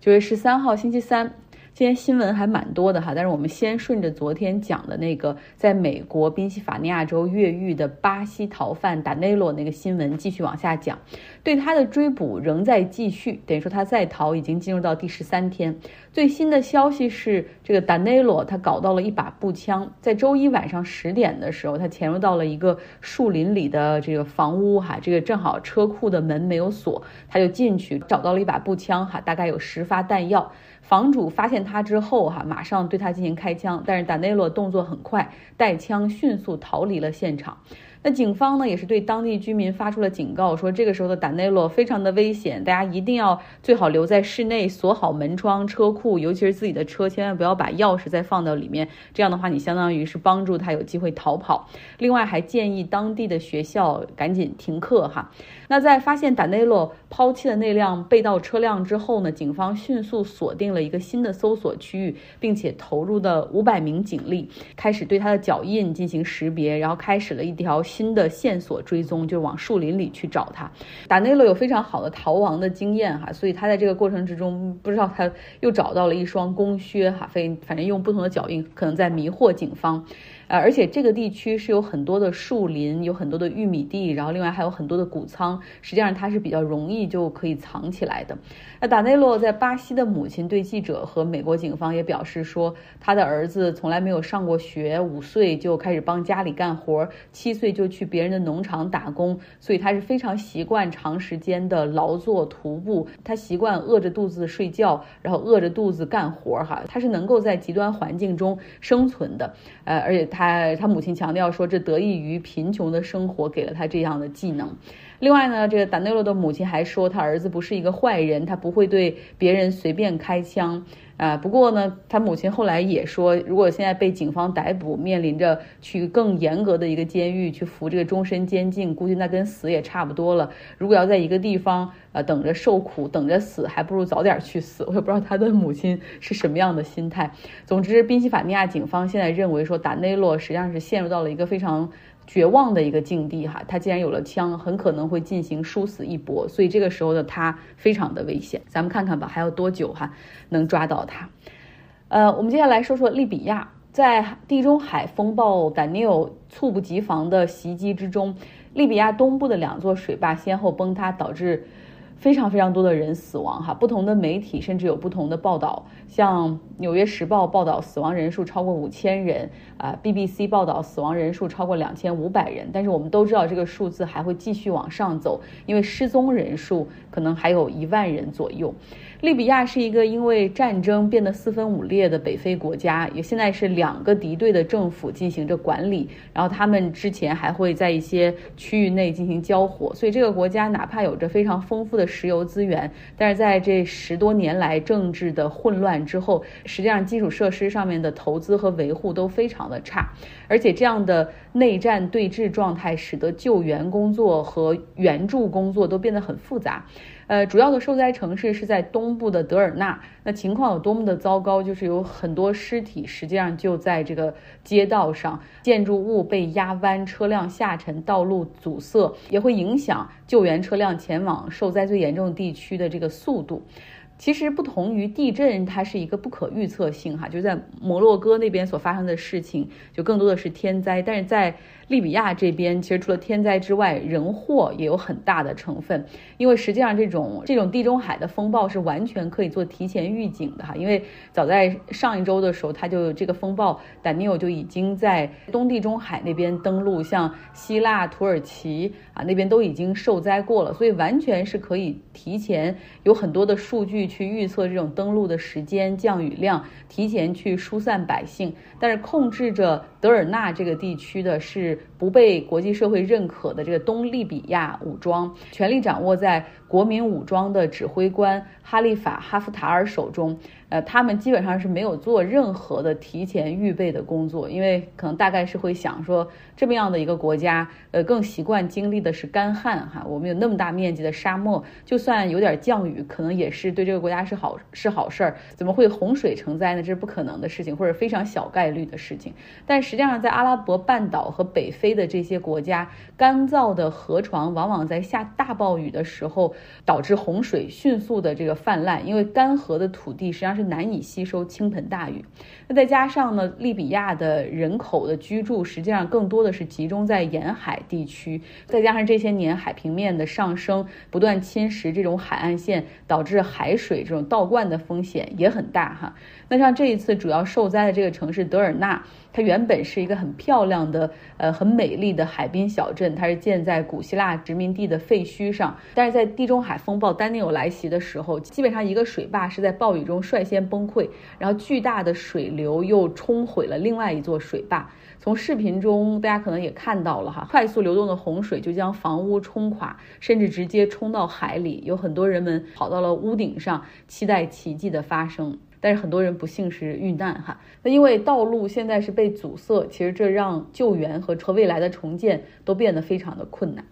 九月十三号，星期三。今天新闻还蛮多的哈，但是我们先顺着昨天讲的那个在美国宾夕法尼亚州越狱的巴西逃犯达内洛那个新闻继续往下讲。对他的追捕仍在继续，等于说他在逃已经进入到第十三天。最新的消息是，这个达内罗他搞到了一把步枪，在周一晚上十点的时候，他潜入到了一个树林里的这个房屋哈，这个正好车库的门没有锁，他就进去找到了一把步枪哈，大概有十发弹药。房主发现他之后，哈，马上对他进行开枪，但是达内罗动作很快，带枪迅速逃离了现场。那警方呢，也是对当地居民发出了警告，说这个时候的达内洛非常的危险，大家一定要最好留在室内，锁好门窗、车库，尤其是自己的车，千万不要把钥匙再放到里面。这样的话，你相当于是帮助他有机会逃跑。另外，还建议当地的学校赶紧停课哈。那在发现达内洛抛弃了那辆被盗车辆之后呢，警方迅速锁定了一个新的搜索区域，并且投入的五百名警力，开始对他的脚印进行识别，然后开始了一条。新的线索追踪，就往树林里去找他。达内洛有非常好的逃亡的经验哈，所以他在这个过程之中，不知道他又找到了一双公靴哈，非反正用不同的脚印，可能在迷惑警方。呃，而且这个地区是有很多的树林，有很多的玉米地，然后另外还有很多的谷仓，实际上它是比较容易就可以藏起来的。那达内洛在巴西的母亲对记者和美国警方也表示说，他的儿子从来没有上过学，五岁就开始帮家里干活，七岁就去别人的农场打工，所以他是非常习惯长时间的劳作徒步，他习惯饿着肚子睡觉，然后饿着肚子干活哈，他是能够在极端环境中生存的，呃，而且他。他他母亲强调说，这得益于贫穷的生活给了他这样的技能。另外呢，这个达内洛的母亲还说，他儿子不是一个坏人，他不会对别人随便开枪。啊，不过呢，他母亲后来也说，如果现在被警方逮捕，面临着去更严格的一个监狱去服这个终身监禁，估计那跟死也差不多了。如果要在一个地方呃等着受苦，等着死，还不如早点去死。我也不知道他的母亲是什么样的心态。总之，宾夕法尼亚警方现在认为说，达内洛实际上是陷入到了一个非常。绝望的一个境地哈，他既然有了枪，很可能会进行殊死一搏，所以这个时候的他非常的危险。咱们看看吧，还有多久哈能抓到他？呃，我们接下来说说利比亚，在地中海风暴丹尼尔猝不及防的袭击之中，利比亚东部的两座水坝先后崩塌，导致。非常非常多的人死亡哈，不同的媒体甚至有不同的报道，像《纽约时报》报道死亡人数超过五千人，啊，BBC 报道死亡人数超过两千五百人，但是我们都知道这个数字还会继续往上走，因为失踪人数可能还有一万人左右。利比亚是一个因为战争变得四分五裂的北非国家，也现在是两个敌对的政府进行着管理，然后他们之前还会在一些区域内进行交火，所以这个国家哪怕有着非常丰富的石油资源，但是在这十多年来政治的混乱之后，实际上基础设施上面的投资和维护都非常的差，而且这样的内战对峙状态使得救援工作和援助工作都变得很复杂。呃，主要的受灾城市是在东部的德尔纳，那情况有多么的糟糕？就是有很多尸体，实际上就在这个街道上，建筑物被压弯，车辆下沉，道路阻塞，也会影响救援车辆前往受灾最严重地区的这个速度。其实不同于地震，它是一个不可预测性哈，就在摩洛哥那边所发生的事情，就更多的是天灾，但是在。利比亚这边其实除了天灾之外，人祸也有很大的成分。因为实际上这种这种地中海的风暴是完全可以做提前预警的哈。因为早在上一周的时候，它就这个风暴丹尼尔就已经在东地中海那边登陆，像希腊、土耳其啊那边都已经受灾过了，所以完全是可以提前有很多的数据去预测这种登陆的时间、降雨量，提前去疏散百姓。但是控制着德尔纳这个地区的是。不被国际社会认可的这个东利比亚武装，权力掌握在国民武装的指挥官哈利法·哈夫塔尔手中。呃，他们基本上是没有做任何的提前预备的工作，因为可能大概是会想说，这么样的一个国家，呃，更习惯经历的是干旱哈。我们有那么大面积的沙漠，就算有点降雨，可能也是对这个国家是好是好事儿。怎么会洪水成灾呢？这是不可能的事情，或者非常小概率的事情。但实际上，在阿拉伯半岛和北非。的这些国家，干燥的河床往往在下大暴雨的时候导致洪水迅速的这个泛滥，因为干涸的土地实际上是难以吸收倾盆大雨。那再加上呢，利比亚的人口的居住实际上更多的是集中在沿海地区，再加上这些年海平面的上升，不断侵蚀这种海岸线，导致海水这种倒灌的风险也很大哈。那像这一次主要受灾的这个城市德尔纳，它原本是一个很漂亮的、呃很美丽的海滨小镇，它是建在古希腊殖民地的废墟上。但是在地中海风暴丹尼尔来袭的时候，基本上一个水坝是在暴雨中率先崩溃，然后巨大的水流又冲毁了另外一座水坝。从视频中大家可能也看到了哈，快速流动的洪水就将房屋冲垮，甚至直接冲到海里。有很多人们跑到了屋顶上，期待奇迹的发生。但是很多人不幸是遇难哈，那因为道路现在是被阻塞，其实这让救援和和未来的重建都变得非常的困难。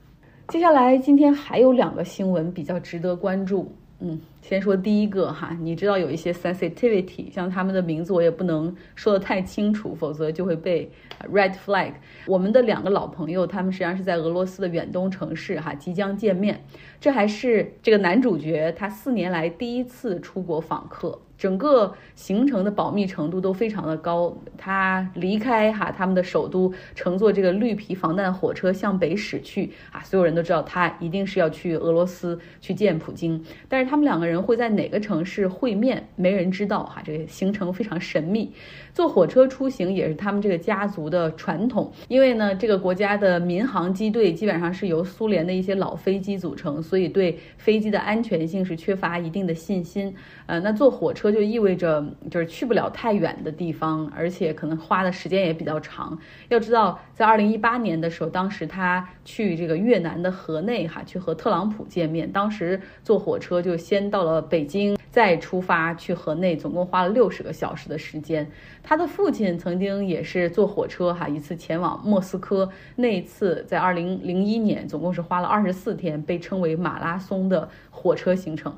接下来今天还有两个新闻比较值得关注，嗯，先说第一个哈，你知道有一些 sensitivity，像他们的名字我也不能说的太清楚，否则就会被 red flag。我们的两个老朋友，他们实际上是在俄罗斯的远东城市哈即将见面，这还是这个男主角他四年来第一次出国访客。整个行程的保密程度都非常的高。他离开哈他们的首都，乘坐这个绿皮防弹火车向北驶去啊，所有人都知道他一定是要去俄罗斯去见普京。但是他们两个人会在哪个城市会面，没人知道哈，这个行程非常神秘。坐火车出行也是他们这个家族的传统，因为呢，这个国家的民航机队基本上是由苏联的一些老飞机组成，所以对飞机的安全性是缺乏一定的信心。呃，那坐火车就意味着就是去不了太远的地方，而且可能花的时间也比较长。要知道，在二零一八年的时候，当时他去这个越南的河内哈，去和特朗普见面，当时坐火车就先到了北京。再出发去河内，总共花了六十个小时的时间。他的父亲曾经也是坐火车哈，一次前往莫斯科，那一次在二零零一年，总共是花了二十四天，被称为马拉松的火车行程。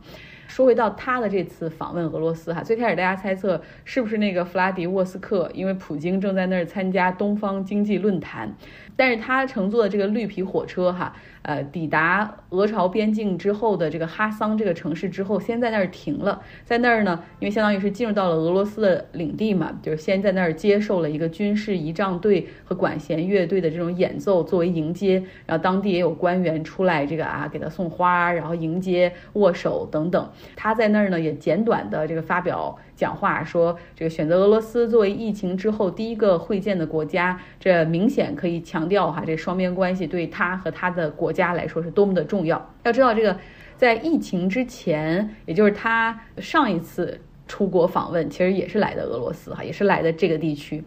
说回到他的这次访问俄罗斯哈，最开始大家猜测是不是那个弗拉迪沃斯克，因为普京正在那儿参加东方经济论坛。但是他乘坐的这个绿皮火车，哈，呃，抵达俄朝边境之后的这个哈桑这个城市之后，先在那儿停了，在那儿呢，因为相当于是进入到了俄罗斯的领地嘛，就是先在那儿接受了一个军事仪仗队和管弦乐队的这种演奏作为迎接，然后当地也有官员出来这个啊给他送花，然后迎接握手等等。他在那儿呢也简短的这个发表。讲话说，这个选择俄罗斯作为疫情之后第一个会见的国家，这明显可以强调哈，这双边关系对他和他的国家来说是多么的重要。要知道，这个在疫情之前，也就是他上一次出国访问，其实也是来的俄罗斯哈，也是来的这个地区。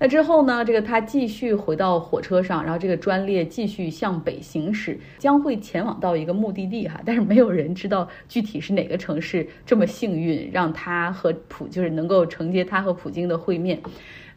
那之后呢？这个他继续回到火车上，然后这个专列继续向北行驶，将会前往到一个目的地哈，但是没有人知道具体是哪个城市。这么幸运，让他和普就是能够承接他和普京的会面。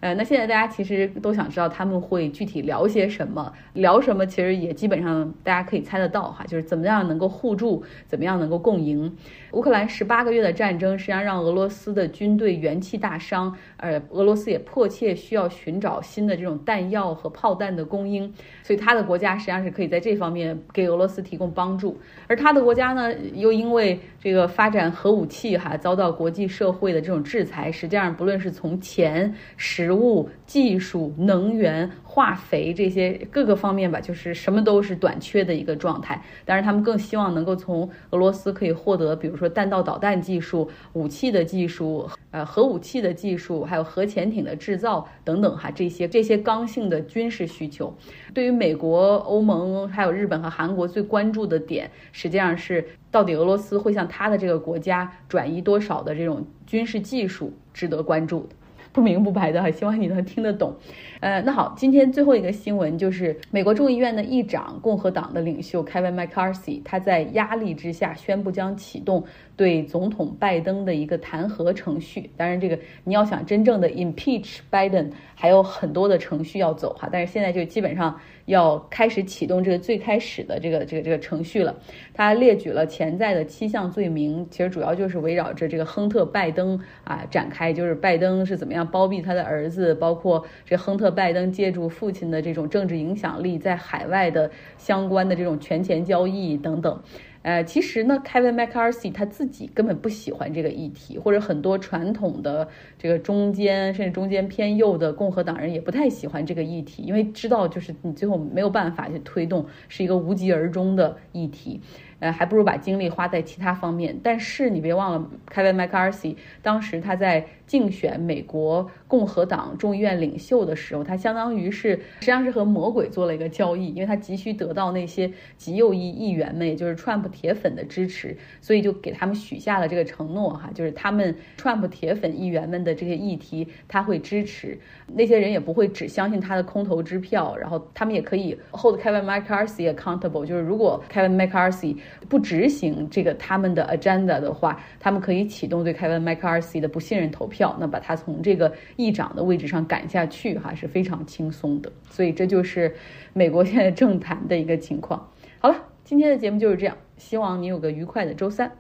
呃，那现在大家其实都想知道他们会具体聊些什么，聊什么其实也基本上大家可以猜得到哈，就是怎么样能够互助，怎么样能够共赢。乌克兰十八个月的战争实际上让俄罗斯的军队元气大伤，呃，俄罗斯也迫切需要寻找新的这种弹药和炮弹的供应，所以他的国家实际上是可以在这方面给俄罗斯提供帮助。而他的国家呢，又因为这个发展核武器哈，遭到国际社会的这种制裁，实际上不论是从钱、实食物、技术、能源、化肥这些各个方面吧，就是什么都是短缺的一个状态。但是他们更希望能够从俄罗斯可以获得，比如说弹道导弹技术、武器的技术、呃核武器的技术，还有核潜艇的制造等等哈，这些这些刚性的军事需求。对于美国、欧盟还有日本和韩国最关注的点，实际上是到底俄罗斯会向他的这个国家转移多少的这种军事技术，值得关注的。不明不白的，希望你能听得懂。呃，那好，今天最后一个新闻就是美国众议院的议长、共和党的领袖 Kevin McCarthy，他在压力之下宣布将启动。对总统拜登的一个弹劾程序。当然，这个你要想真正的 impeach Biden，还有很多的程序要走哈。但是现在就基本上要开始启动这个最开始的这个这个这个程序了。他列举了潜在的七项罪名，其实主要就是围绕着这个亨特拜登啊展开，就是拜登是怎么样包庇他的儿子，包括这亨特拜登借助父亲的这种政治影响力在海外的相关的这种权钱交易等等。呃，其实呢，Kevin McCarthy 他自己根本不喜欢这个议题，或者很多传统的这个中间甚至中间偏右的共和党人也不太喜欢这个议题，因为知道就是你最后没有办法去推动，是一个无疾而终的议题。呃，还不如把精力花在其他方面。但是你别忘了，Kevin McCarthy 当时他在竞选美国共和党众议院领袖的时候，他相当于是实际上是和魔鬼做了一个交易，因为他急需得到那些极右翼议员们，也就是 Trump 铁粉的支持，所以就给他们许下了这个承诺哈，就是他们 Trump 铁粉议员们的这些议题他会支持，那些人也不会只相信他的空头支票，然后他们也可以 hold Kevin McCarthy accountable，就是如果 Kevin McCarthy 不执行这个他们的 agenda 的话，他们可以启动对 Kevin McCarthy 的不信任投票，那把他从这个议长的位置上赶下去，哈是非常轻松的。所以这就是美国现在政坛的一个情况。好了，今天的节目就是这样，希望你有个愉快的周三。